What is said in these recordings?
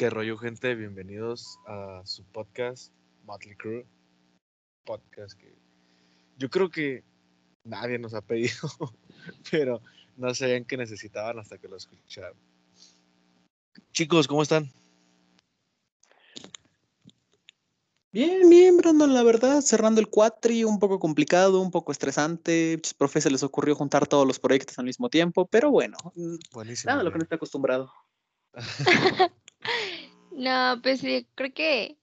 ¿Qué rollo, gente? Bienvenidos a su podcast, Motley Crue. Podcast que yo creo que nadie nos ha pedido, pero no sabían que necesitaban hasta que lo escucharon. Chicos, ¿cómo están? Bien, bien, Brandon, la verdad, cerrando el cuatri, un poco complicado, un poco estresante. Muchos profes se les ocurrió juntar todos los proyectos al mismo tiempo, pero bueno, Buenísimo. nada, lo que no está acostumbrado. No, pues sí, creo que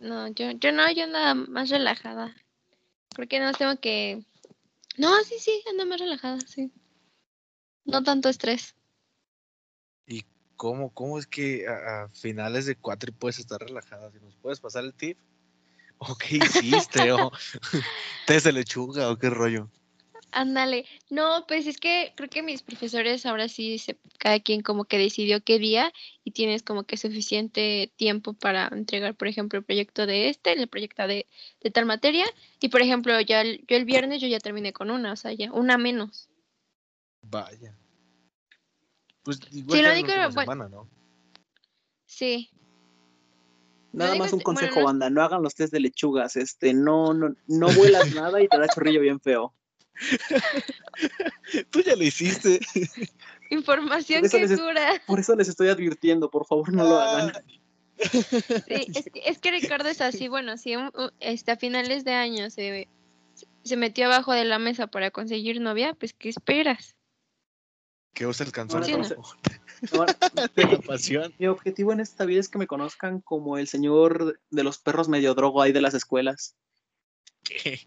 no, yo, yo no, yo nada más relajada. Creo que no tengo que. No, sí, sí, ando más relajada, sí. No tanto estrés. ¿Y cómo, cómo es que a, a finales de cuatri puedes estar relajada? Si nos puedes pasar el tip. ¿O qué hiciste? ¿O te de lechuga? ¿O qué rollo? Ándale. No, pues es que creo que mis profesores ahora sí, se, cada quien como que decidió qué día y tienes como que suficiente tiempo para entregar, por ejemplo, el proyecto de este, el proyecto de, de tal materia. Y por ejemplo, ya el- yo el viernes yo ya terminé con una, o sea, ya una menos. Vaya. Pues igual Sí, lo bueno- semana, ¿no? Sí. Nada digo más un bueno, consejo, no- banda, no hagan los test de lechugas, este, no, no, no vuelas nada y te da chorrillo bien feo. Tú ya lo hiciste. Información que les- cura. Por eso les estoy advirtiendo, por favor, no lo hagan. Sí, es, que, es que Ricardo es así, bueno, si un- este, a finales de año se, se metió abajo de la mesa para conseguir novia, pues ¿qué esperas? Que os alcanzó Ahora el sí, ojo Ahora, de la pasión. mi objetivo en esta vida es que me conozcan como el señor de los perros medio drogo ahí de las escuelas. ¿Qué?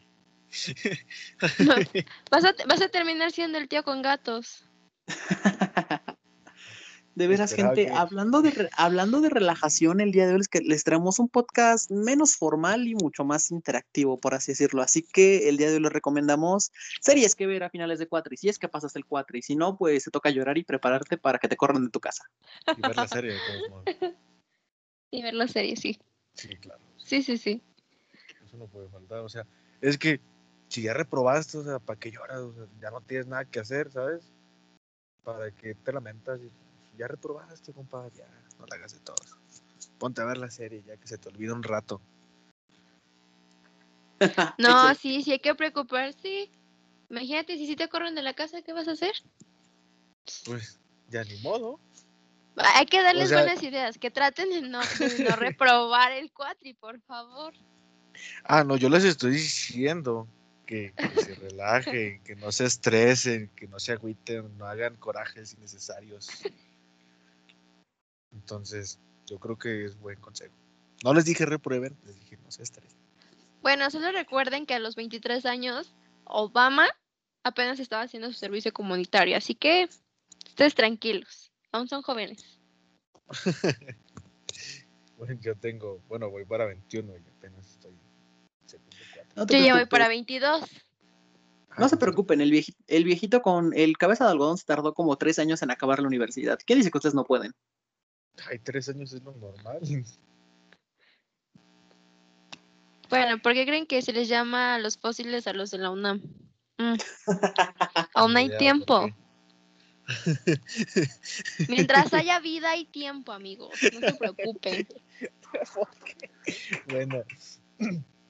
No, vas, a, vas a terminar siendo el tío con gatos. De veras, gente, que- hablando de, hablando de relajación, el día de hoy es que les traemos un podcast menos formal y mucho más interactivo, por así decirlo. Así que el día de hoy les recomendamos series que ver a finales de cuatro. Y si es que pasas el cuatro, y si no, pues te toca llorar y prepararte para que te corran de tu casa. Y ver la serie de todos modos. Y ver la serie, sí. Sí, claro. Sí, sí, sí. Eso no puede faltar. O sea, es que si ya reprobaste, o sea, ¿para qué lloras? O sea, ya no tienes nada que hacer, ¿sabes? ¿Para que te lamentas? Y, pues, ya reprobaste, compa, ya, no la hagas de todos. Ponte a ver la serie, ya que se te olvida un rato. No, Excelente. sí, sí hay que preocuparse. Imagínate, si sí te corren de la casa, ¿qué vas a hacer? Pues, ya ni modo. Hay que darles sea- buenas ideas, que traten de no, de no reprobar el cuatri, por favor. Ah, no, yo les estoy diciendo que, que se relajen, que no se estresen, que no se agüiten, no hagan corajes innecesarios. Entonces, yo creo que es buen consejo. No les dije reprueben, les dije no se estresen. Bueno, solo recuerden que a los 23 años Obama apenas estaba haciendo su servicio comunitario, así que ustedes tranquilos, aún son jóvenes. Bueno, yo tengo, bueno, voy para 21 y apenas estoy. No te Yo ya voy para 22. No se preocupen, el viejito, el viejito con el cabeza de algodón se tardó como tres años en acabar la universidad. ¿Qué dice que ustedes no pueden? Ay, tres años es lo normal. Bueno, ¿por qué creen que se les llama a los fósiles a los de la UNAM? Mm, Aún hay tiempo. Mientras haya vida hay tiempo, amigos. No se preocupen. Bueno,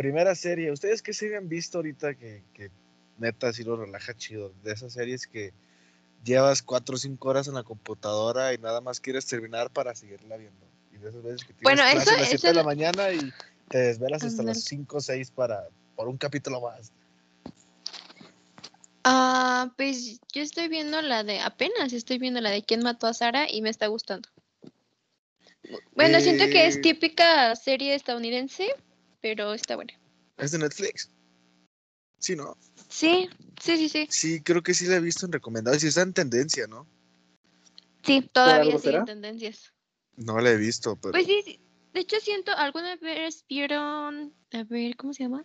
primera serie. ¿Ustedes qué serie han visto ahorita que, que neta sí lo relaja chido? De esas series que llevas cuatro o cinco horas en la computadora y nada más quieres terminar para seguirla viendo. Y de esas veces que tienes Bueno, clase eso- a las 7 eso de la mañana y te desvelas hasta las Ándale. 5 o 6 para, por un capítulo más. Ah, pues yo estoy viendo la de, apenas estoy viendo la de quién mató a Sara y me está gustando. Bueno, siento que es Eh. típica serie estadounidense, pero está buena. Es de Netflix. Sí, ¿no? Sí, sí, sí, sí. Sí, creo que sí la he visto en recomendados y está en tendencia, ¿no? Sí, todavía siguen será? tendencias. No la he visto, pero... Pues sí, sí. De hecho, siento, ¿alguna vez vieron, a ver, ¿cómo se llama?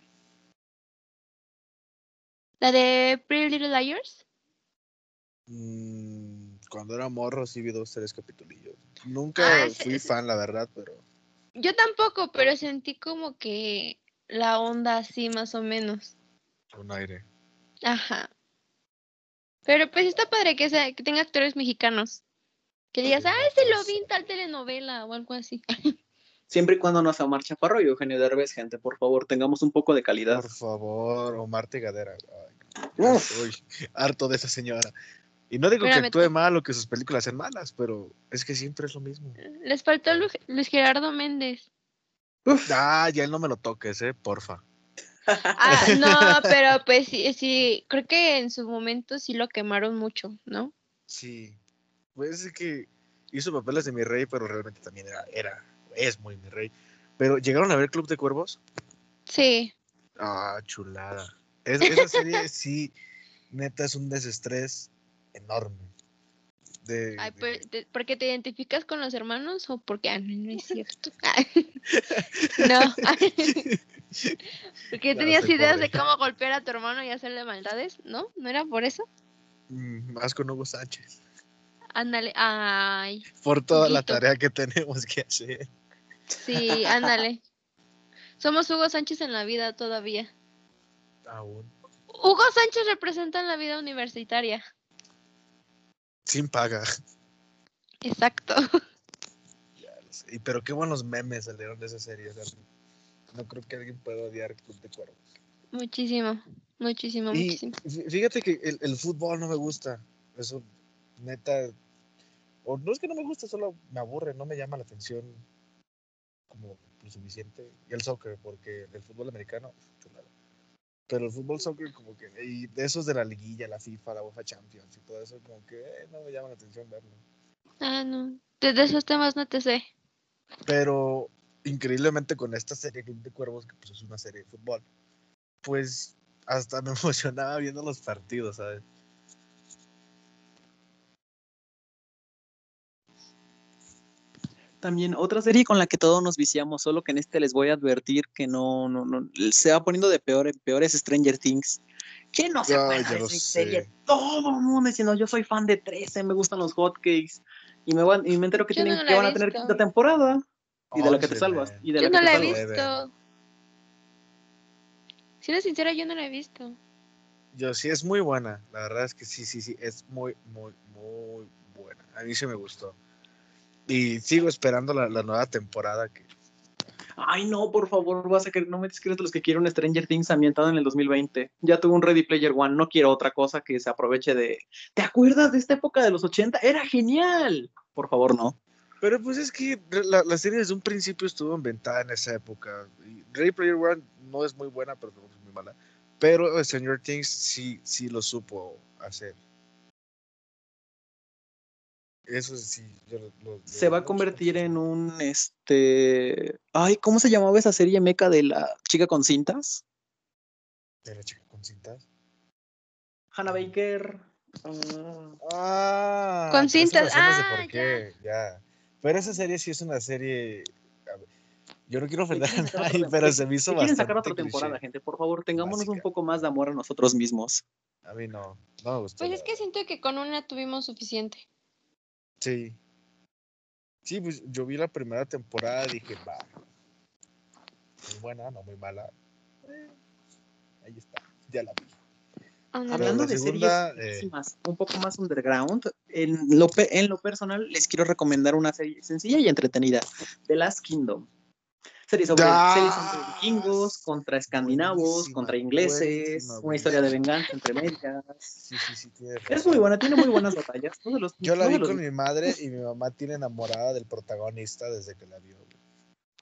La de Pretty Little Liars. Mm, cuando era morro sí vi dos, tres capitulillos. Nunca Ah, sí, fui sí. fan, la verdad, pero... Yo tampoco, pero sentí como que la onda así más o menos. Un aire. Ajá. Pero pues está padre que, sea, que tenga actores mexicanos. Que digas, ah, ese lo vi en tal telenovela o algo así. Siempre y cuando no sea Omar Chaparro y Eugenio Derbez, gente, por favor, tengamos un poco de calidad. Por favor, Omar Tegadera. Uy, harto de esa señora. Y no digo que actúe tú- mal o que sus películas sean malas, pero es que siempre es lo mismo. Les faltó Lu- Luis Gerardo Méndez. Uf. Ah, ya no me lo toques, eh, porfa. Ah, no, pero pues sí, sí, creo que en su momento sí lo quemaron mucho, ¿no? Sí. Pues es que hizo papeles de mi rey, pero realmente también era, era, es muy mi rey. Pero llegaron a ver Club de Cuervos. Sí. Ah, chulada. Es- esa serie sí, neta, es un desestrés enorme. De, Ay, de- te- ¿Porque te identificas con los hermanos o porque ah, no, no es cierto? no. porque Claro, tenías ideas pobre. de cómo golpear a tu hermano y hacerle maldades, ¿no? ¿No era por eso? Mm, más con Hugo Sánchez. Ándale, ay, Por toda la tarea que tenemos que hacer. sí, ándale. Somos Hugo Sánchez en la vida todavía. Aún. Hugo Sánchez representa en la vida universitaria. Sin paga. Exacto. Ya lo sé. Y pero qué buenos memes salieron de esa serie. o sea, no creo que alguien pueda odiar Club de Cuervos. Muchísimo, muchísimo, Y muchísimo. fí- fíjate que el, el fútbol no me gusta. Eso, neta. O no es que no me guste, solo me aburre, no me llama la atención como lo suficiente. Y el soccer, porque el fútbol americano, chulada. Pero el fútbol soccer, como que. Y de esos de la liguilla, la FIFA, la UEFA Champions y todo eso, como que eh, no me llama la atención verlo. Ah, no. Desde esos temas no te sé. Pero increíblemente con esta serie Club de Cuervos, que pues es una serie de fútbol, pues hasta me emocionaba viendo los partidos, ¿sabes? También otra serie con la que todos nos viciamos, solo que en este les voy a advertir que no, no, no, se va poniendo de peor en peor es Stranger Things. ¿Quién no se acuerda de esa serie? Todo el mundo diciendo, yo soy fan de 13, me gustan los hotcakes. Y me, van- y me entero que, Yo tienen, no que van a tener quinta temporada. Y de la que te salvas. Y de Yo la no que te la he salvas. visto. Siendo sincera, yo no la he visto. Yo sí, es muy buena. La verdad es que sí, sí, sí, es muy, muy, muy buena. A mí sí me gustó. Y sigo esperando la, la nueva temporada que Ay, no, por favor, vas a querer, no me digas que eres de los que quieren un Stranger Things ambientado en el 2020. Ya tuve un Ready Player One, no quiero otra cosa que se aproveche de. ¿Te acuerdas de esta época de los 80? ¡Era genial! Por favor, no. Pero pues es que la, la serie desde un principio estuvo inventada en esa época. Ready Player One no es muy buena, pero tampoco es muy mala. Pero Stranger Things sí, sí lo supo hacer. Eso sí, yo lo- lo- Se lo- va a lo- convertir en un este. Ay, ¿cómo se llamaba esa serie meca de la chica con cintas? ¿De la chica con cintas? Hannah Baker. ah, Ah, Con cintas, de ah, por qué, ya. Pero esa serie sí es una serie. yo no quiero ofender a nadie, pero se me hizo que quieren bastante. sacar otra cliché. temporada, gente. Por favor, tengámonos un poco más de amor a nosotros mismos. A mí no, no me gustó. Pues es que siento que con una tuvimos suficiente. Sí. Sí, pues yo vi la primera temporada y dije, va. Muy buena, no muy mala. Eh, ahí está, ya la vi. Hablando la de segunda, series eh, un poco más underground, en lo, pe- en lo personal les quiero recomendar una serie sencilla y entretenida, The Last Kingdom. Serie sobre, Ah, serie sobre vikingos, contra escandinavos, buenísima, contra ingleses, buenísima, una historia de venganza entre medias. Sí, sí, sí, tiene Es muy buena, tiene muy buenas batallas. los- Yo la vi los- con mi madre y mi mamá tiene enamorada del protagonista desde que la vio.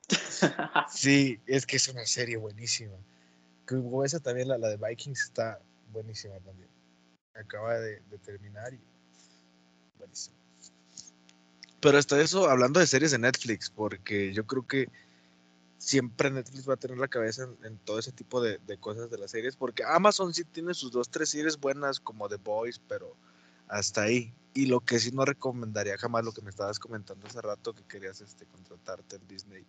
Sí, es que es una serie buenísima. Como esa también, la, la de Vikings, está buenísima también. Acaba de, de terminar y buenísima. Pero hasta eso, hablando de series de Netflix, porque yo creo que siempre Netflix va a tener la cabeza en, en todo ese tipo de, de cosas de las series, porque Amazon sí tiene sus dos, tres series buenas como The Boys, pero hasta ahí. Y lo que sí no recomendaría jamás, lo que me estabas comentando hace rato, que querías este, contratarte en Disney,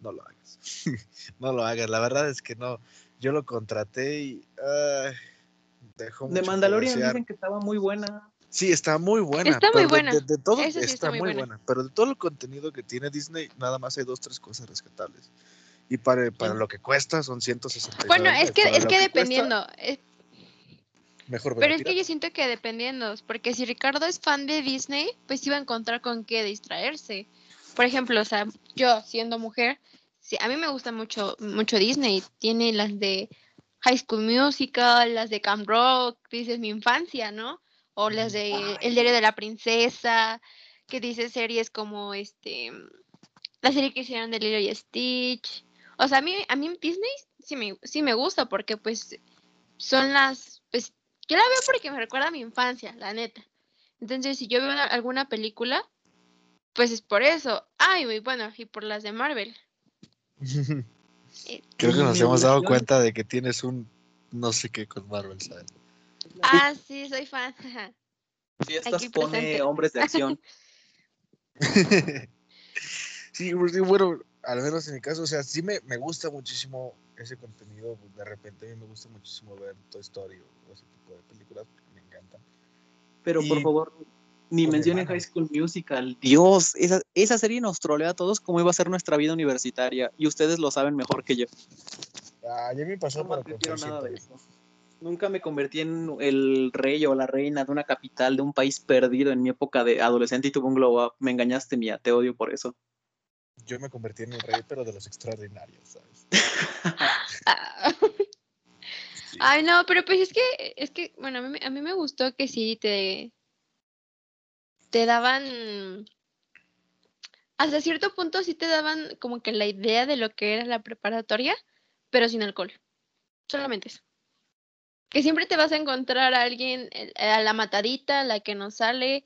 no lo hagas. no lo hagas, la verdad es que no. Yo lo contraté y dejó De Mandalorian dicen que estaba muy buena. Sí, está muy buena. Está muy de- buena. De, de todo sí está, está muy buena. buena. Pero de todo el contenido que tiene Disney, nada más hay dos, tres cosas rescatables. Y para, para lo que cuesta son 160 Bueno, es que, es que dependiendo. Mejor Pero es que yo siento que dependiendo, porque si Ricardo es fan de Disney, pues iba a encontrar con qué distraerse. Por ejemplo, o sea, yo siendo mujer, sí, a mí me gusta mucho, mucho Disney. Tiene las de High School Musical, las de Camp Rock, dices mi infancia, ¿no? O las de El diario de la princesa, que dice series como este, la serie que hicieron de Lilo y Stitch. O sea, a mí, a mí Disney sí me, sí me gusta porque pues son las, pues yo la veo porque me recuerda a mi infancia, la neta. Entonces, si yo veo una- alguna película, pues es por eso. Ay, bueno, y por las de Marvel. Eh, Creo que nos hemos dado cuenta de que tienes un no sé qué con Marvel, ¿sabes? Ah, sí, soy fan. Fiestas aquí pone presente. hombres de acción. sí, porque, bueno, al menos en mi caso, o sea, sí me, me gusta muchísimo ese contenido. De repente a mí me gusta muchísimo ver Toy Story o ese tipo de películas porque me encantan. Pero por favor, ni mencionen. High School Musical. Dios, esa, esa serie nos trolea a todos cómo iba a ser nuestra vida universitaria. Y ustedes lo saben mejor que yo. Ah, ya me pasó No para a nada de eso. Nunca me convertí en el rey o la reina de una capital, de un país perdido en mi época de adolescente y tuve un glow up. Me engañaste, Mía, te odio por eso. Yo me convertí en el rey, pero de los extraordinarios, ¿sabes? Sí. Ay, no, pero pues es que, es que, bueno, a mí, me- a mí me gustó que sí te, te daban, hasta cierto punto sí te daban como que la idea de lo que era la preparatoria, pero sin alcohol. Solamente eso. Que siempre te vas a encontrar a alguien, el- a la matadita, a la que no sale,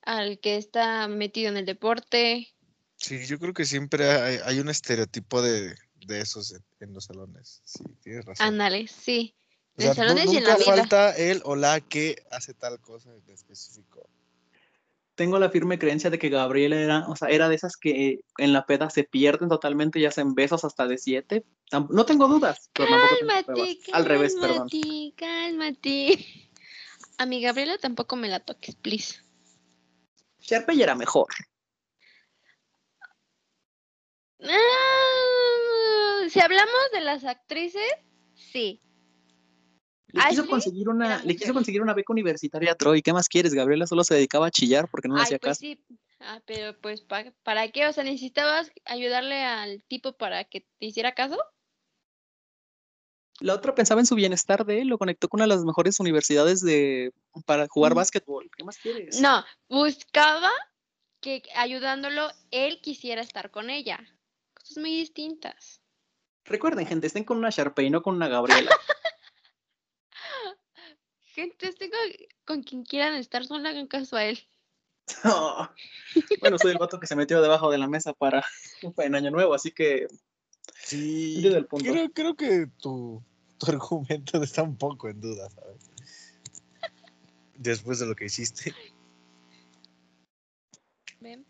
al que está metido en el deporte. Sí, yo creo que siempre hay, hay un estereotipo de, de esos en, en los salones. Sí, tienes razón. Ándale, sí. O sea, salones y en nunca la vida. falta él o la que hace tal cosa en específico. Tengo la firme creencia de que Gabriela era, o sea, era de esas que en la peda se pierden totalmente y hacen besos hasta de siete. No tengo dudas, pero tengo pruebas. Cálmate, Al revés, perdón. cálmate, cálmate. A mi Gabriela tampoco me la toques, please. Sharpay era mejor. Ah, si hablamos de las actrices, sí. Le quiso conseguir una, le quiso conseguir una beca universitaria a Troy. ¿Qué más quieres? Gabriela solo se dedicaba a chillar porque no le hacía pues caso. sí. Ah, pero pues, ¿pa- ¿para qué? O sea, ¿necesitabas ayudarle al tipo para que te hiciera caso? La otra pensaba en su bienestar de él, lo conectó con una de las mejores universidades de para jugar Mm. básquetbol. ¿Qué más quieres? No, buscaba que ayudándolo él quisiera estar con ella. Cosas muy distintas. Recuerden, gente, estén con una Sharpay, no con una Gabriela. Gente, tengo con quien quieran estar, solo le hagan caso a él. Oh. Bueno, soy el vato que se metió debajo de la mesa para, en Año Nuevo, así que Sí, el punto. creo, creo que tu, tu argumento está un poco en duda, ¿sabes? Después de lo que hiciste. ¿Ven?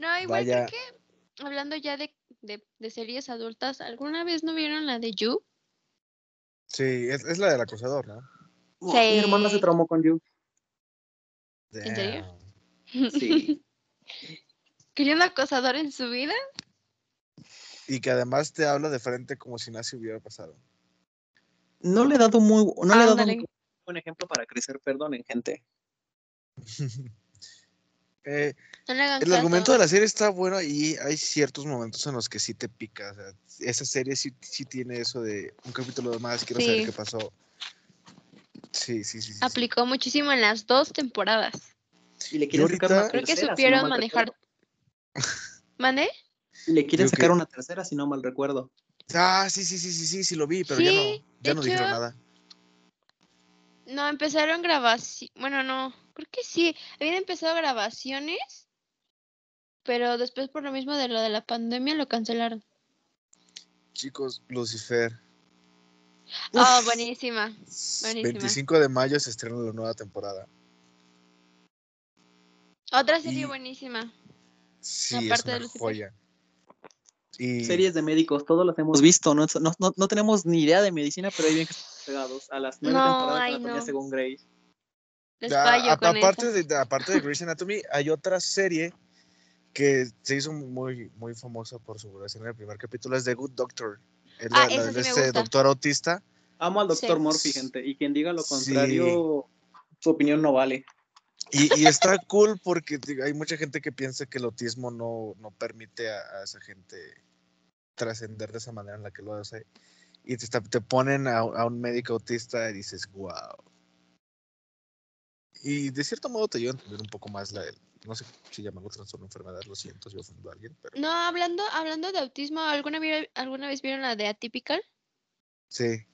No, igual Vaya. creo que hablando ya de, de, de series adultas, ¿alguna vez no vieron la de You? Sí, es, es la del acosador, ¿no? Mi hermana se traumó con You. ¿En serio? Damn. Sí. ¿Quería un acosador en su vida? Y que además te habla de frente como si nada se hubiera pasado. No le he dado muy, no le he dado un buen ejemplo para crecer, perdonen, gente. Eh, No el argumento de la serie está bueno y hay ciertos momentos en los que sí te pica. o sea, esa serie sí, sí tiene eso de un capítulo más, quiero saber qué pasó. Sí, sí, sí. sí, sí. Aplicó muchísimo en las dos temporadas. Y le quieren sacar una Creo que tercera, si no supieron manejar. ¿Mande? Y Le quieren sacar que- una tercera, si no mal recuerdo. Ah, sí, sí, sí, sí, sí, sí lo vi, pero ya Sí, no, de ya no dijeron hecho- nada. No, empezaron grabaciones. Bueno, no, creo que sí. Habían empezado grabaciones, pero después por lo mismo de lo de la pandemia lo cancelaron. Chicos, Lucifer. Oh, buenísima. Buenísima. 25 de mayo se estrena la nueva temporada. Otra serie Y- buenísima. Sí, Aparte es de una Lucifer. joya. Y Series de médicos, todos las hemos visto. No, no, no, no tenemos ni idea de medicina, pero ahí bien que estamos pegados a las nueve No, temporadas de ay, no. según Grey. Les a- fallo a- con aparte, esa. de, aparte de Grey's Anatomy, hay otra serie que se hizo muy, muy famosa por su duración en el primer capítulo, es The Good Doctor. Es la, Ah, la sí este doctor autista. Amo al doctor Sí. Murphy, gente, y quien diga lo Sí. contrario, su opinión no vale. Y, y está cool porque hay mucha gente que piensa que el autismo no, no permite a, a esa gente trascender de esa manera en la que lo hace. Y te, está- te ponen a, a un médico autista y dices, wow. Y de cierto modo te ayuda a entender un poco más la, no sé si llamarlo trastorno o enfermedad, lo siento si ofendo a alguien, pero No, hablando, hablando de autismo, ¿alguna, ¿alguna vez vieron la de Atypical? sí.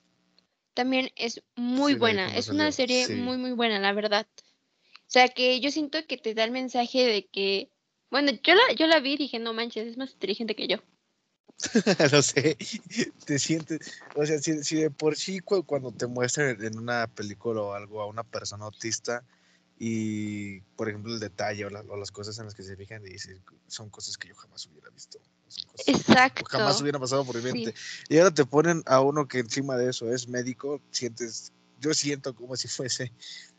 También es muy Sí, buena. Es una serie sí. muy, muy buena, la verdad. O sea, que yo siento que te da el mensaje de que, bueno, yo la, yo la vi y dije, no manches, es más inteligente que yo. no sé, te sientes, o sea, si, si de por sí cu- cuando te muestran en una película o algo a una persona autista y, por ejemplo, el detalle o, la- o las cosas en las que se fijan y dicen, son cosas que yo jamás hubiera visto, que Exacto. jamás hubiera pasado por mi Sí. mente. Y ahora te ponen a uno que encima de eso es médico, sientes, yo siento como si fuese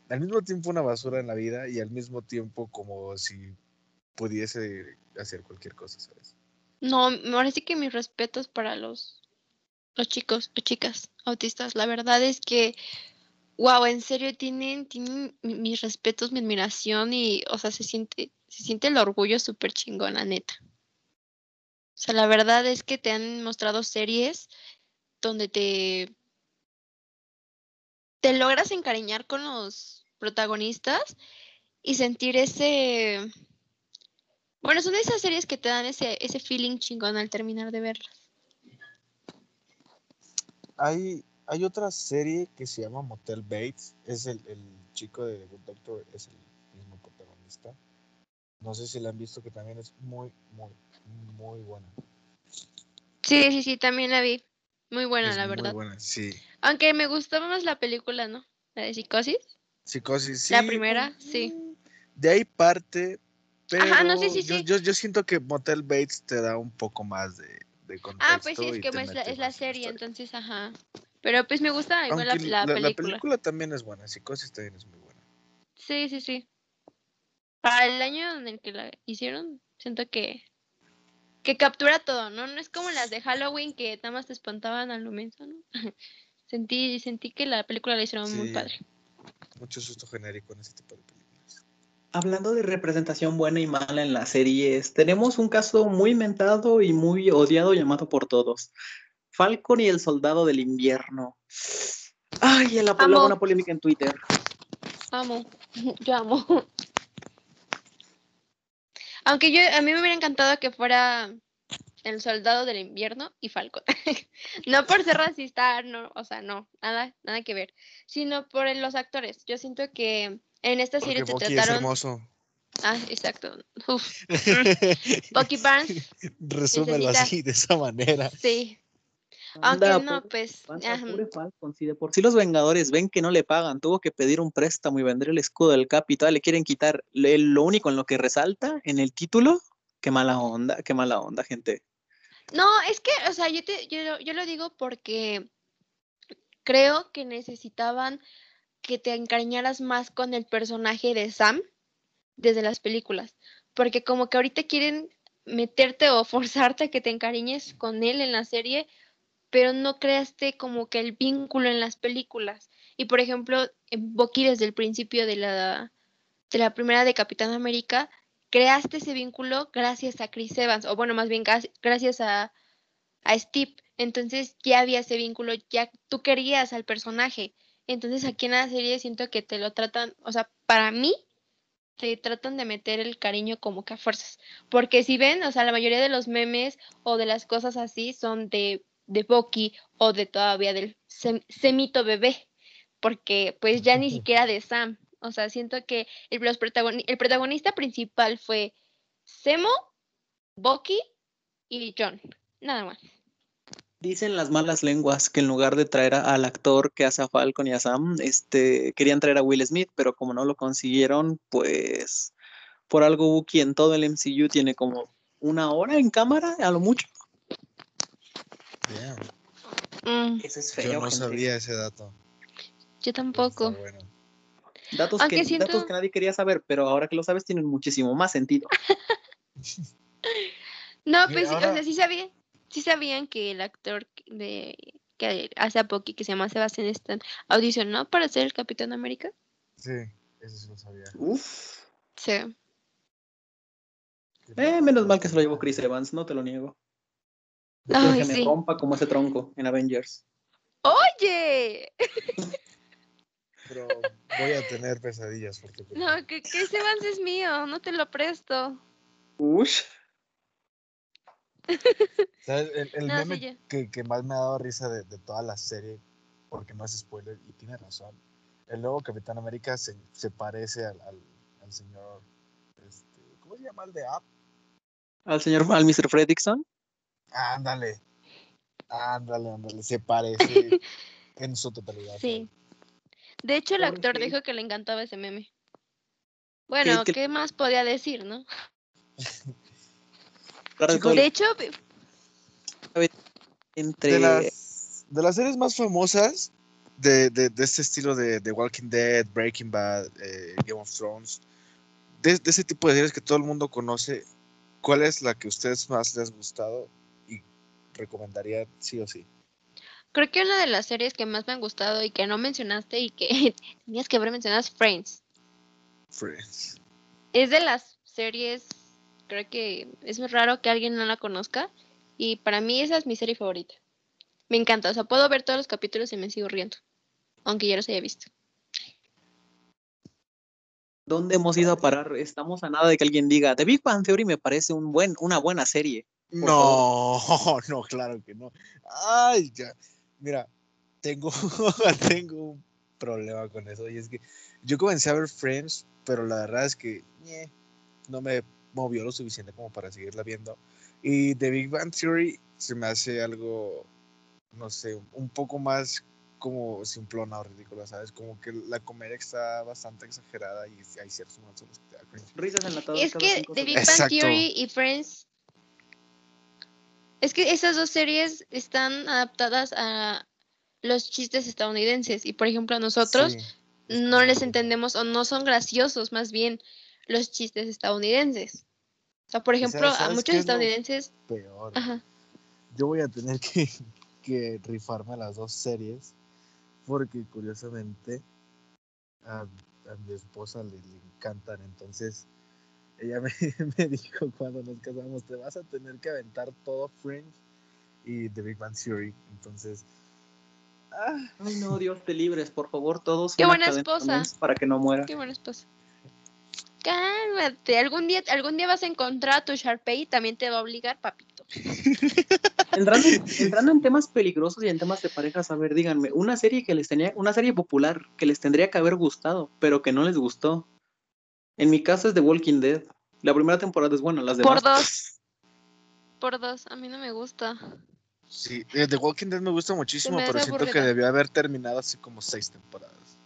al mismo tiempo una basura en la vida y al mismo tiempo como si pudiese hacer cualquier cosa, ¿sabes? No, ahora sí que mis respetos para los, los chicos o chicas autistas. La verdad es que, wow, en serio tienen, tienen mi- mis respetos, mi admiración y, o sea, se siente, se siente el orgullo súper chingón, la neta. O sea, la verdad es que te han mostrado series donde te, te logras encariñar con los protagonistas y sentir ese, bueno, son esas series que te dan ese, ese feeling chingón al terminar de verlas. Hay, hay otra serie que se llama Motel Bates. Es el, el chico de The Good Doctor, es el mismo protagonista. No sé si la han visto, que también es muy, muy, muy buena. Sí, sí, sí, también la vi. Muy buena, es la muy verdad. buena, sí. Aunque me gustaba más la película, ¿no? La de Psicosis. Psicosis, sí. La primera, sí. mm, De ahí parte, pero Ajá, no, sí, sí, yo, sí. yo, yo siento que Motel Bates te da un poco más de, de contexto. Ah, pues sí, es que es la, es la serie, entonces, ajá. Pero pues me gusta igual la, Aunque la la- la película. película también es buena, Psicosis también es muy buena. Sí, sí, sí. Para el año en el que la hicieron, siento que que captura todo, ¿no? No es como las de Halloween que nada más te espantaban al momento, ¿no? sentí, sentí que la película la hicieron muy padre. Mucho susto genérico en ese tipo de películas. Hablando de representación buena y mala en las series, tenemos un caso muy mentado y muy odiado llamado por todos. Falcon y el soldado del invierno. Ay, la, la Amo. buena polémica en Twitter. Amo, yo amo. Aunque yo, a mí me hubiera encantado que fuera el soldado del invierno y Falcon. no por ser racista, no, o sea, no, nada, nada que ver. Sino por el- los actores. Yo siento que en esta serie Porque te Bucky es trataron. hermoso. Ah, exacto. Uf, Bucky Barnes, Resúmelo necesita- así, de esa manera. sí. Aunque Anda, no, pobre pues. pobre Falcon, si de por sí los Vengadores ven que no le pagan, tuvo que pedir un préstamo y vender el escudo del Cap y todavía le quieren quitar lo único en lo que resalta en el título. Qué mala onda, qué mala onda, gente. No, es que, o sea, yo, te, yo, yo lo digo porque creo que necesitaban que te encariñaras más con el personaje de Sam desde las películas. Porque como que ahorita quieren meterte o forzarte a que te encariñes con él en la serie, pero no creaste como que el vínculo en las películas. Y por ejemplo, Bucky desde el principio de la, de la primera de Capitán América, creaste ese vínculo gracias a Chris Evans, o bueno, más bien gracias a, a Steve. Entonces ya había ese vínculo, ya tú querías al personaje. Entonces aquí en la serie siento que te lo tratan, o sea, para mí te tratan de meter el cariño como que a fuerzas. Porque si ven, o sea, la mayoría de los memes o de las cosas así son de, de Bucky o de todavía del sem- semito bebé. Porque pues ya ni siquiera de Sam. O sea, siento que el, los protagoni- el protagonista principal fue Semo, Bucky y John. Nada más. Dicen las malas lenguas que en lugar de traer a- al actor que hace a Falcon y a Sam, este, querían traer a Will Smith, pero como no lo consiguieron, pues por algo Bucky en todo el MCU tiene como una hora en cámara, a lo mucho. Damn, Mm, Eso es Yo feo, no gente. sabía ese dato. yo tampoco. bueno. Datos Aunque que, siento- datos que nadie quería saber, pero ahora que lo sabes tienen muchísimo más sentido. No, pues, o sea, sí sabían, sí sabían que el actor de que hace poco que se llama Sebastián Stan audicionó para ser el Capitán América. Sí, eso sí lo sabía. Uf. Sí. Eh, menos mal que se lo llevó Chris Evans, no te lo niego. Ay, que me rompa como ese tronco en Avengers. Oye, Pero voy a tener pesadillas porque no, que, que ese Evans es mío, no te lo presto. Ush. ¿sabes? El, el No, sí, meme que, que más me ha dado risa de, de toda la serie, porque no es spoiler, y tiene razón. El nuevo Capitán América se, se parece al, al, al señor. Este, ¿Cómo se llama el de App? Al señor, al Mr. Fredrickson. Ándale. Ándale, ándale. Se parece en su totalidad. Sí. De hecho, el actor dijo que le encantaba ese meme. Bueno, que- ¿qué más podía decir, no? Chicos, De hecho, entre de las, de las series más famosas de, de, de este estilo de, de Walking Dead, Breaking Bad, eh, Game of Thrones, de, de ese tipo de series que todo el mundo conoce, ¿cuál es la que a ustedes más les ha gustado recomendaría sí o sí? creo que una de las series que más me han gustado y que no mencionaste y que tenías que haber mencionado es Friends. Friends. Es de las series, creo que es muy raro que alguien no la conozca y para mí esa es mi serie favorita. Me encanta, o sea, puedo ver todos los capítulos y me sigo riendo, aunque ya los haya visto. ¿Dónde hemos ido a parar? Estamos a nada de que alguien diga, The Big Bang Theory me parece un buen, una buena serie. No, no, claro que no. Ay, ya. Mira, tengo, tengo un problema con eso. Y es que yo comencé a ver Friends, pero la verdad es que no me movió lo suficiente como para seguirla viendo. Y The Big Bang Theory se me hace algo, no sé, un poco más como simplona o ridícula, ¿sabes? Como que la comedia está bastante exagerada y hay ciertos momentos en los que te da cringe. Risas enlatadas Es cada que The Big. Bang Exacto. Theory y Friends. Es que esas dos series están adaptadas a los chistes estadounidenses. Y por ejemplo, a nosotros Sí, no les entendemos o no son graciosos, más bien los chistes estadounidenses. O sea, por ¿Y ejemplo, a muchos es estadounidenses. peor. Ajá. Yo voy a tener que, que rifarme las dos series porque curiosamente a, a mi esposa le, le encantan. Entonces ella me, me dijo cuando nos casamos, te vas a tener que aventar todo Friends y The Big Bang Theory. Entonces, ah, Ay, no, Dios te libres, por favor, todos. Qué buena esposa. Para que no muera. Qué buena esposa. Cálmate, algún día, algún día vas a encontrar a tu Sharpay y también te va a obligar, papito. Entrando, entrando en temas peligrosos y en temas de parejas, a ver, díganme, una serie que les tenía, una serie popular que les tendría que haber gustado, pero que no les gustó. En mi caso es The Walking Dead. La primera temporada es buena, las demás. Por dos. Por dos, a mí no me gusta. sí, eh, The Walking Dead me gusta muchísimo, me pero siento que debió haber terminado así como seis temporadas.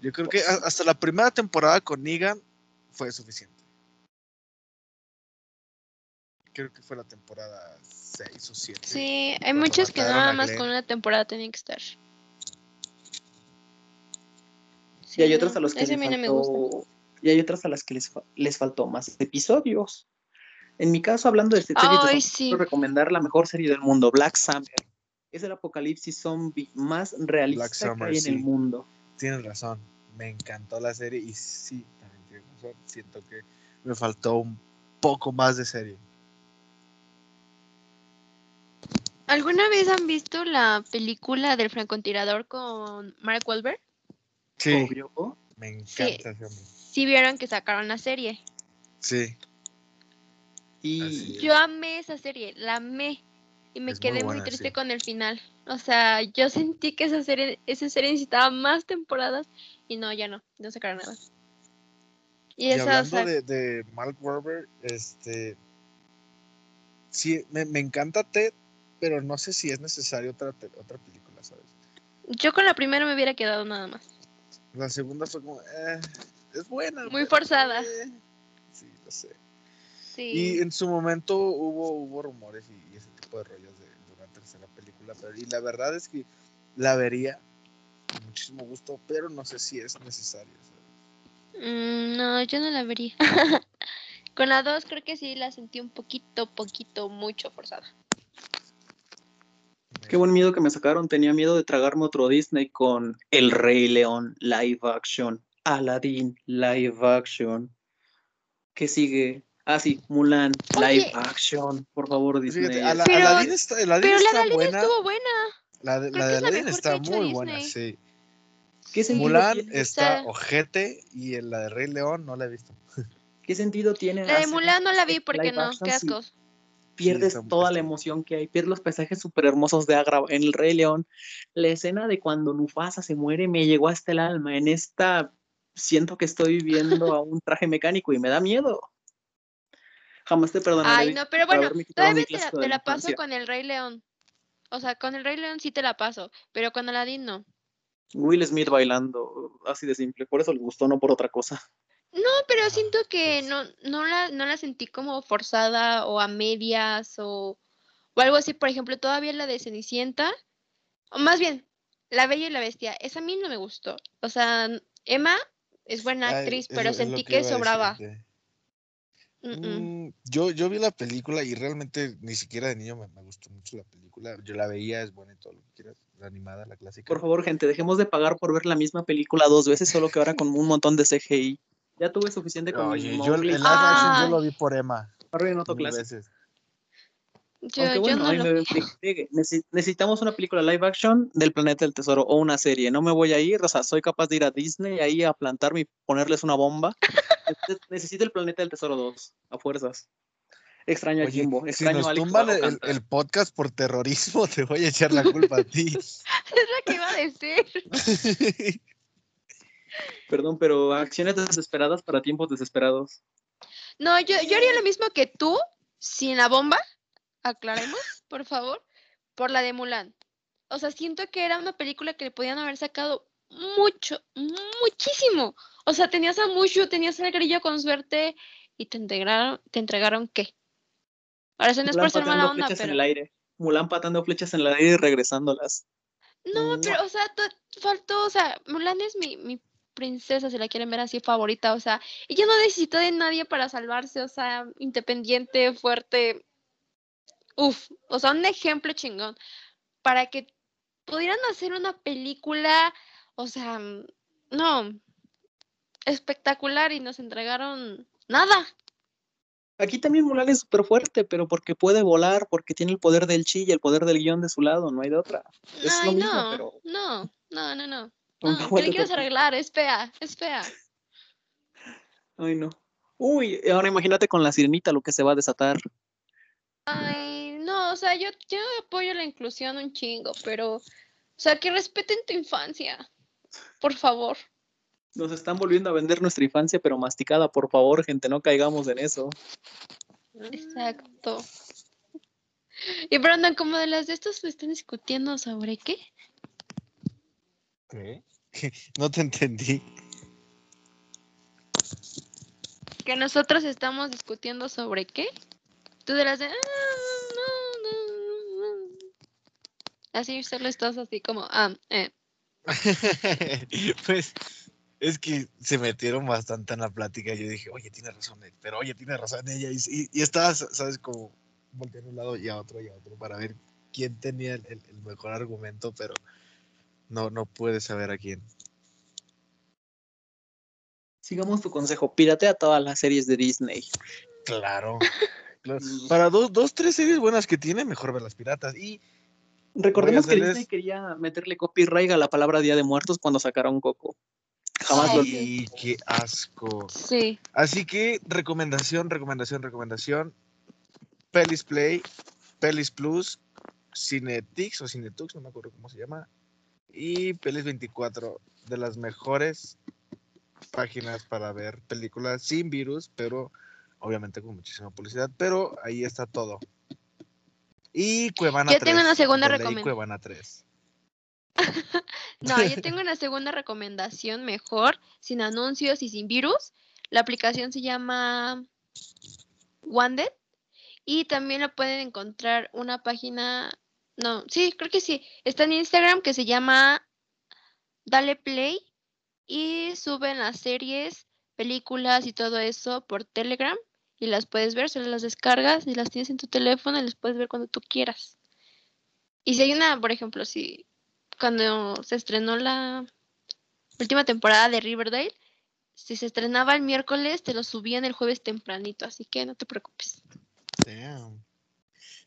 Yo creo que hasta la primera temporada con Negan fue suficiente. Creo que fue la temporada 6 o 7. Sí, hay muchos que nada más con una temporada tenían que estar. y hay otras a los que ese a les mí no me gusta. faltó, y hay otras a las que les, fa- les faltó más episodios. En mi caso, hablando de series Ay, sí. quiero recomendar la mejor serie del mundo, Black Summer. Es el apocalipsis zombie más realista Summer, que hay en el mundo. Tienes razón, me encantó la serie y sí, también tienes razón. Siento que me faltó un poco más de serie. ¿Alguna vez han visto la película del francotirador con Mark Wahlberg? Sí, Obvio. Me encanta Sí. ese hombre. Sí vieron que sacaron la serie. Sí, Y. Yo amé esa serie, la amé. Y me Es quedé muy, buena, triste sí. con el final. O sea, yo sentí que esa serie, esa serie necesitaba más temporadas y no, ya no, no sacaron nada. Y, Y esa, o hablando sea, de, de Mark Wahlberg, este, sí, me, me encanta Ted, pero no sé si es necesario otra, otra película, ¿sabes? yo con la primera me hubiera quedado nada más. La segunda fue como, eh, es buena. Muy pero, forzada. eh, sí, lo sé. Sí. Y en su momento hubo, hubo rumores y, y ese tipo de rollos de, de una tercera película, pero y la verdad es que la vería con muchísimo gusto, pero no sé si es necesario. Mm, no, yo no la vería. con la dos creo que sí la sentí un poquito, poquito, mucho forzada. Qué buen miedo que me sacaron. Tenía miedo de tragarme otro Disney con El Rey León live action, Aladdin live action. ¿Qué sigue? Ah, sí, Mulan live action. Por favor, Disney. Fíjate, Ala- Pero- Aladdin está, Aladdin Pero la está Aladdin buena. estuvo buena. La de, la que de es la Aladdin está muy buena, sí. ¿Qué sentido Mulan tiene? está ojete y en la de Rey León no la he visto. ¿Qué sentido tiene? La de Mulan no la vi live porque no, qué asco. Pierdes toda la emoción que hay, pierdes los paisajes súper hermosos de Agra en El Rey León. La escena de cuando Mufasa se muere me llegó hasta el alma. En esta siento que estoy viviendo a un traje mecánico y me da miedo. Jamás te perdonaré. Ay, no, pero bueno, todavía te la, te la la paso infancia. con el Rey León. O sea, con el Rey León sí te la paso, pero con Aladdin no. Will Smith bailando, así de simple. Por eso le gustó, no por otra cosa. No, pero siento que no, no, la, no la sentí como forzada o a medias o, o algo así. Por ejemplo, todavía la de Cenicienta, o más bien, La Bella y la Bestia, esa a mí no me gustó. O sea, Emma es buena Ay, actriz, es pero es sentí que sobraba. Mm, yo, yo vi la película y realmente ni siquiera de niño me, me gustó mucho la película. Yo la veía, es buena y todo lo que quieras. La animada, la clásica. Por favor, gente, dejemos de pagar por ver la misma película dos veces, solo que ahora con un montón de CGI. Ya tuve suficiente con Oye, yo el live action yo lo vi por Emma. Ahora en otro Mil clase. veces. Yo, Aunque yo bueno, no ahí lo necesitamos una película live action del Planeta del Tesoro o una serie. No me voy a ir, o sea, soy capaz de ir a Disney ahí a plantarme y ponerles una bomba. Necesito- el Planeta del Tesoro 2, a fuerzas. Extraño a Oye, Jimbo, si extraño nos a Alex tumban el, el podcast por terrorismo, te voy a echar la culpa a ti. Es lo que iba a decir. Perdón, pero acciones desesperadas para tiempos desesperados. No, yo, yo haría lo mismo que tú, sin la bomba, aclaremos, por favor, por la de Mulan. O sea, siento que era una película que le podían haber sacado mucho, muchísimo. O sea, tenías a Mushu, tenías al grillo con suerte y te entregaron, ¿te entregaron qué? Ahora eso no es por ser mala onda, flechas en pero... el aire. Mulan patando flechas en el aire y regresándolas. No, pero, o sea, faltó, o sea, Mulan es mi, mi princesa, si la quieren ver así, favorita, o sea, ella no necesitó de nadie para salvarse, o sea, independiente, fuerte, uf, o sea, un ejemplo chingón, para que pudieran hacer una película, o sea, no, espectacular y nos entregaron nada. Aquí también Mulan es súper fuerte, pero porque puede volar, porque tiene el poder del chi y el poder del guion de su lado, no hay de otra. Es Ay, lo mismo, no, pero no, no, no, no, no, ¿qué le quieres arreglar? Es fea, es fea. Ay, no. Uy, ahora imagínate con la sirenita lo que se va a desatar. Ay, no, o sea, yo, yo apoyo la inclusión un chingo, pero, o sea, que respeten tu infancia, por favor. Nos están volviendo a vender nuestra infancia, pero masticada. Por favor, gente, no caigamos en eso. Exacto. Y Brandon, como de las de estos están discutiendo sobre qué? ¿Qué? No te entendí. Que nosotros estamos discutiendo sobre qué? Tú las de... "Ah, no, no, no, no". Así solo estás así como... Ah, eh. pues es que se metieron bastante en la plática. Yo dije, oye, tiene razón él, pero oye, tiene razón ella. Y, y, y estabas, ¿sabes? Como volteando a un lado y a otro y a otro para ver quién tenía el, el- el mejor argumento, pero no, no puedes saber a quién. Sigamos tu consejo, piratea todas las series de Disney. Claro. claro. Para dos, dos, tres series buenas que tiene, mejor ver las piratas. Y Recordemos que Disney quería meterle copyright a la palabra Día de Muertos cuando sacaron Coco. Jamás lo Ay, qué asco. Sí. Así que recomendación, recomendación, recomendación. Pelis Play, Pelis Plus, Cinetix o Cinetux, no me acuerdo cómo se llama. Y Pelis 24, de las mejores páginas para ver películas sin virus, pero obviamente con muchísima publicidad. Pero ahí está todo. Y Cuevana Yo 3. tengo una segunda recomendación. Cuevana 3. No, yo tengo una segunda recomendación mejor, sin anuncios y sin virus. La aplicación se llama Wanted y también la pueden encontrar una página, no, sí, creo que sí, está en Instagram que se llama Dale Play y suben las series, películas y todo eso por Telegram y las puedes ver, solo las descargas y las tienes en tu teléfono y las puedes ver cuando tú quieras. Y si hay una, por ejemplo, si cuando se estrenó la última temporada de Riverdale, si se estrenaba el miércoles, te lo subían el jueves tempranito, así que no te preocupes. Damn.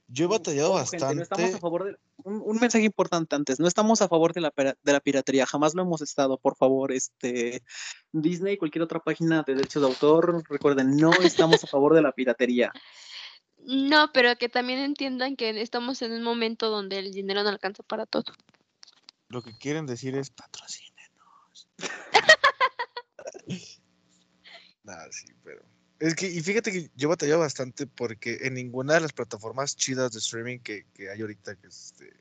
Yo he batallado gente, bastante. no estamos a favor de, un, un mensaje importante antes, no estamos a favor de la, de la piratería, jamás lo hemos estado, por favor, este Disney, cualquier otra página de derechos de autor, recuerden, no estamos a favor de la piratería. No, pero que también entiendan que estamos en un momento donde el dinero no alcanza para todo. Lo que quieren decir es patrocínenos. Nada, sí, pero. Es que, y fíjate que yo he batallado bastante porque en ninguna de las plataformas chidas de streaming que, que hay ahorita, que es este,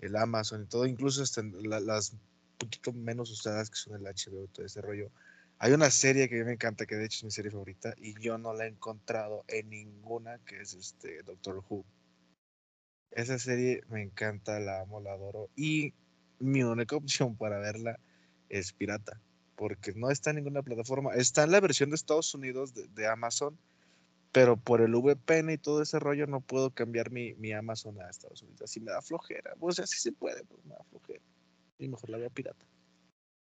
el Amazon y todo, incluso hasta la- las poquito menos usadas que son el HBO todo ese rollo, hay una serie que a mí me encanta, que de hecho es mi serie favorita, y yo no la he encontrado en ninguna, que es este Doctor Who. Esa serie me encanta, la amo, la adoro. Y mi única opción para verla es pirata, porque no está en ninguna plataforma. Está en la versión de Estados Unidos de, de Amazon, pero por el VPN y todo ese rollo no puedo cambiar mi, mi Amazon a Estados Unidos. Así me da flojera. O sea, sí se puede, pues me da flojera. Y mejor la veo pirata.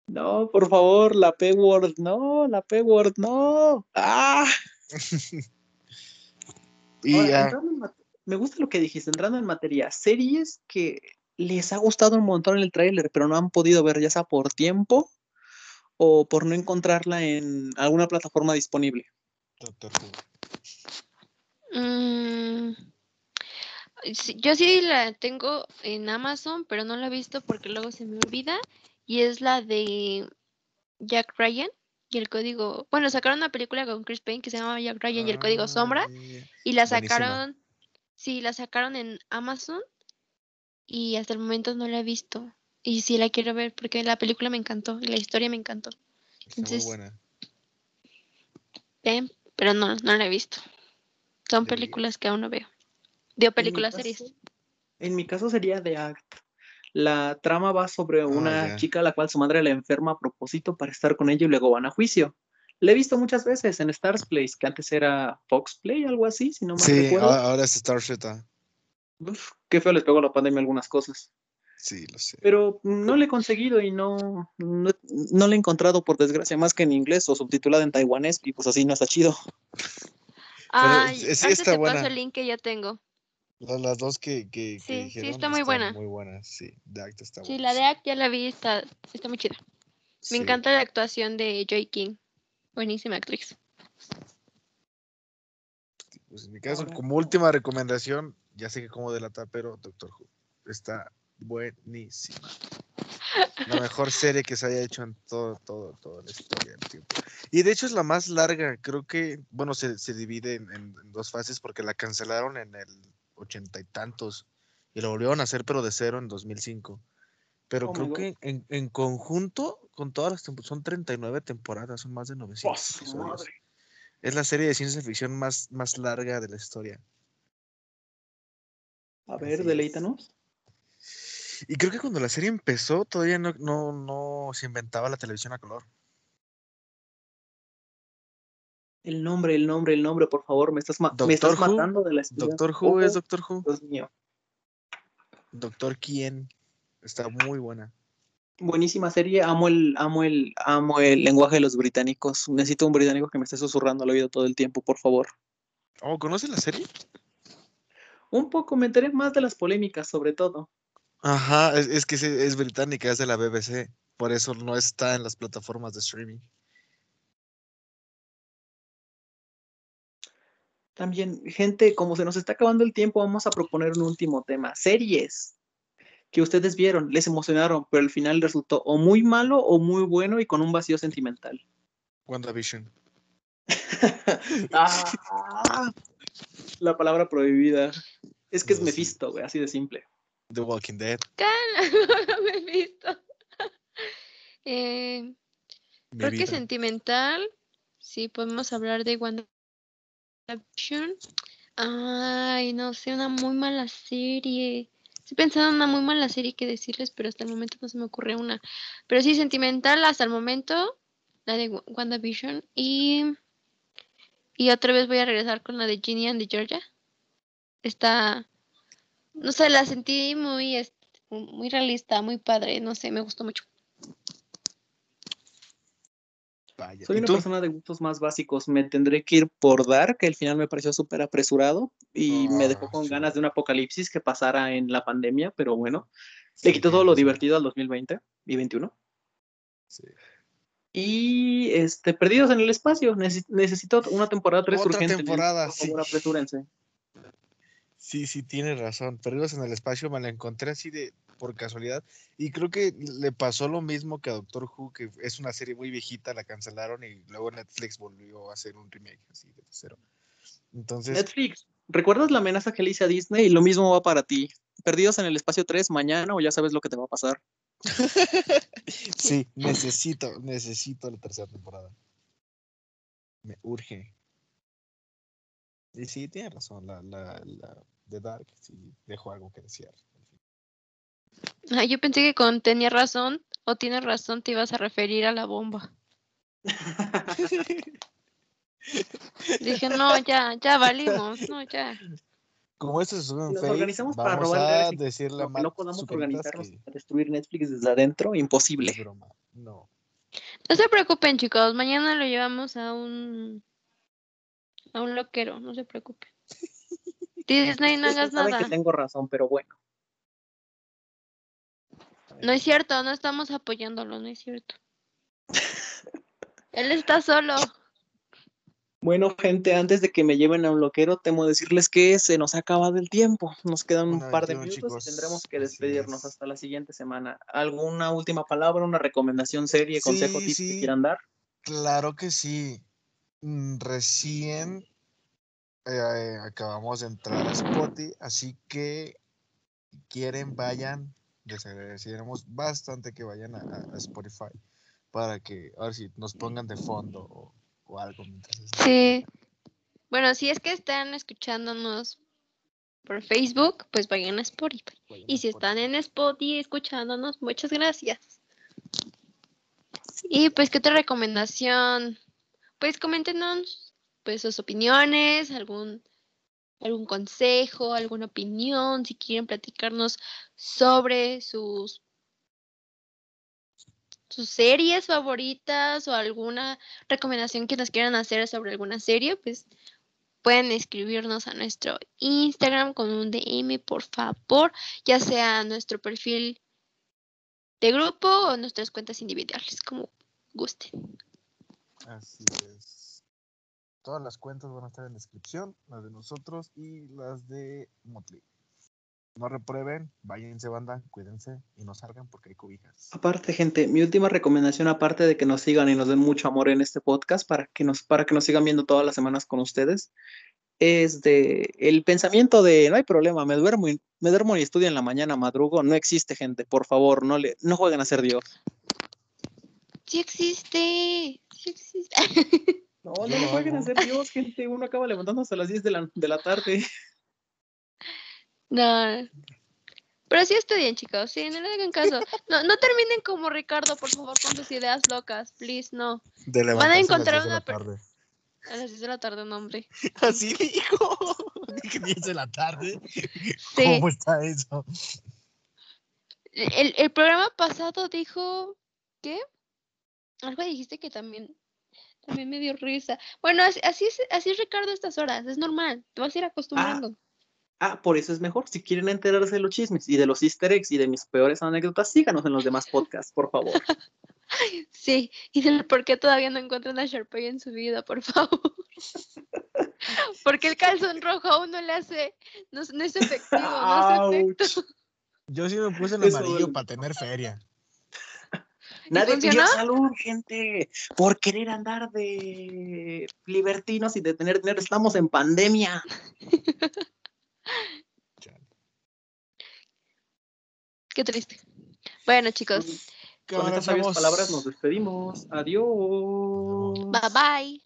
No, por favor, la P-Word, no, la P-Word, no. ¡Ah! y Ahora, mate- me gusta lo que dijiste, entrando en materia, series que les ha gustado un montón el tráiler, pero no han podido ver, ya sea por tiempo o por no encontrarla en alguna plataforma disponible. Mm, yo sí la tengo en Amazon, pero no la he visto porque luego se me olvida. Y es la de Jack Ryan y el código. Bueno, sacaron una película con Chris Payne que se llama Jack Ryan y el código Sombra. Y la buenísima. sacaron. Sí, la sacaron en Amazon. Y hasta el momento no la he visto. Y sí la quiero ver porque la película me encantó y la historia me encantó. Está muy Entonces, buena. Pero no, no la he visto. Son películas que aún no veo. Mi películas, series. En mi caso sería The Act. La trama va sobre una Ah, ya. chica a la cual su madre la enferma a propósito para estar con ella y luego van a juicio. La he visto muchas veces en Stars Place, que antes era Fox Play, algo así, si no mal Sí, recuerdo. ahora, ahora es Starship. ah. Uf, qué feo les pegó la pandemia algunas cosas. Sí, lo sé. Pero no le he conseguido y no, no, no le he encontrado, por desgracia, más que en inglés o subtitulada en taiwanés, y pues así no está chido. Ay, sí- sí ahorita está te buena. paso el link que yo tengo. La- Las dos que, que, que Sí, sí, está muy están buena. Muy buenas, sí. The Act está Sí, buena. la de Act ya la vi, está, está muy chida. Sí. Me encanta la actuación de Joy King. Buenísima actriz. Pues en mi caso, Ahora- como última recomendación, ya sé que como delata, pero Doctor Who está buenísima. La mejor serie que se haya hecho en todo, todo, toda la historia del tiempo. Y de hecho es la más larga, creo que, bueno, se, se divide en, en- en dos fases porque la cancelaron en el ochenta y tantos y lo volvieron a hacer, pero de cero en 2005. Pero Oh creo que en, en conjunto, con todas las temporadas, son 39 temporadas, son más de 900 ¡Oh! Es la serie de ciencia ficción más, más larga de la historia. A ver, Así es. Y creo que cuando la serie empezó, todavía no, no, no se inventaba la televisión a color. El nombre, el nombre, el nombre, por favor, me estás, ma- me estás matando de la espera. Doctor Who es Doctor Who. Dios mío. Doctor quién. Está muy buena. Buenísima serie, amo el, amo el, amo el lenguaje de los británicos. Necesito un británico que me esté susurrando al oído todo el tiempo, por favor. Oh, ¿conoces la serie? Un poco, me enteré más de las polémicas, sobre todo. Ajá, es, es que es británica, es de la BBC. Por eso no está en las plataformas de streaming. También, gente, como se nos está acabando el tiempo, vamos a proponer un último tema. Series que ustedes vieron, les emocionaron, pero al final resultó o muy malo o muy bueno y con un vacío sentimental. WandaVision. Ah, la palabra prohibida. Es que es sí. Mephisto, güey, así de simple. The Walking Dead. no me he visto. Eh, creo que sentimental. Sí, podemos hablar de WandaVision. Ay, no sé, una muy mala serie. Estoy pensando en una muy mala serie que decirles, pero hasta el momento no se me ocurre una. Pero sí, sentimental hasta el momento, la de Wa- WandaVision. Y, y otra vez voy a regresar con la de Ginny and the Georgia. Está, No sé, la sentí muy, muy realista, muy padre, no sé, me gustó mucho. Vaya. Soy ¿Y una tú? persona de gustos más básicos. Me tendré que ir por Dark, que al final me pareció súper apresurado y me dejó Ah, con sí. ganas de un apocalipsis que pasara en la pandemia, pero bueno, Sí, le quitó todo lo divertido al 2020 y 21. Sí. Y este, Perdidos en el Espacio. Necesi- necesito una temporada 3 Otra urgentemente. temporada, Por favor, apresúrense. Sí, sí, tienes razón. Perdidos en el espacio me la encontré así de por casualidad. Y creo que le pasó lo mismo que a Doctor Who, que es una serie muy viejita, la cancelaron y luego Netflix volvió a hacer un remake así de cero. Entonces, Netflix, ¿recuerdas la amenaza que le hice a Disney? Y lo mismo va para ti. Perdidos en el Espacio 3 mañana o ya sabes lo que te va a pasar. sí, necesito, necesito la tercera temporada. Me urge. Y sí, tiene razón, la, la, la de Dark sí dejó algo que desear. Ay, yo pensé que con tenía razón o tienes razón te ibas a referir a la bomba. Dije, no, ya, ya valimos, no, ya. Como esto se sube en Nos Face, organizamos para vamos robar a redes y- decirle a Lo que Matt no podamos organizarnos que para destruir Netflix desde adentro, imposible. es broma. No. No se preocupen, chicos. Mañana lo llevamos a un a un loquero, no se preocupen. Disney, no hagas nada. que tengo razón, pero bueno. No es cierto, no estamos apoyándolo, no es cierto. Él está solo. Bueno, gente, antes de que me lleven a un loquero, temo decirles que se nos ha acabado el tiempo. Nos quedan un par de 21, minutos chicos. y tendremos que despedirnos es. hasta la siguiente semana. ¿Alguna última palabra, una recomendación, serie, consejo, Sí, que quieran dar? Claro que sí. Mm, Recién eh, eh, acabamos de entrar a Spotify, así que quieren, vayan. Les agradeceríamos bastante que vayan a, Spotify para que, a ver si nos pongan de fondo o, o algo mientras Sí. Bueno, si es que están escuchándonos por Facebook, pues vayan a Spotify. vayan Y a si están en Spotify escuchándonos, muchas gracias. Y pues, ¿qué otra recomendación? Pues coméntenos pues sus opiniones, algún algún consejo, alguna opinión, si quieren platicarnos sobre sus sus series favoritas o alguna recomendación que nos quieran hacer sobre alguna serie, pues pueden escribirnos a nuestro Instagram con un DM, por favor, ya sea nuestro perfil de grupo o nuestras cuentas individuales, como gusten. Así es. Todas las cuentas van a estar en descripción, las de nosotros y las de Motley. No reprueben, váyanse banda, cuídense y no salgan porque hay cobijas. Aparte, gente, mi última recomendación, aparte de que nos sigan y nos den mucho amor en este podcast para que nos, para que nos sigan viendo todas las semanas con ustedes, es de el pensamiento de no hay problema, me duermo y, me duermo y estudio en la mañana, madrugo, no existe, gente, por favor, no le, no jueguen a ser Dios. Sí existe, sí existe. No, no le lo jueguen a ser Dios, gente, uno acaba levantándose a las 10 de la, de la tarde. No. Pero sí estudien, chicos, sí, no le hagan caso. No, no terminen como Ricardo, por favor, con sus ideas locas, please, no. De Van a encontrar las 10 de una la per- tarde. A las 10 de la tarde, un hombre. Así dijo. Dije 10 de la tarde. Sí. ¿Cómo está eso? El, el programa pasado dijo, ¿qué? Algo dijiste que también, también me dio risa. Bueno, así, así es, así es Ricardo a estas horas, es normal, te vas a ir acostumbrando. Ah, por eso es mejor. Si quieren enterarse de los chismes y de los easter eggs y de mis peores anécdotas, síganos en los demás podcasts, por favor. Sí, y del por qué todavía no encuentran a Sharpay en su vida, por favor. Porque el calzón rojo aún no le hace, no, es- no es efectivo, no efecto. Ouch. Yo sí me puse el amarillo para tener feria. Nadie pidió salud, gente, por querer andar de libertinos y de tener dinero. Estamos en pandemia. Qué triste. Bueno, chicos, Con estas sabias palabras nos despedimos. Adiós. bye bye.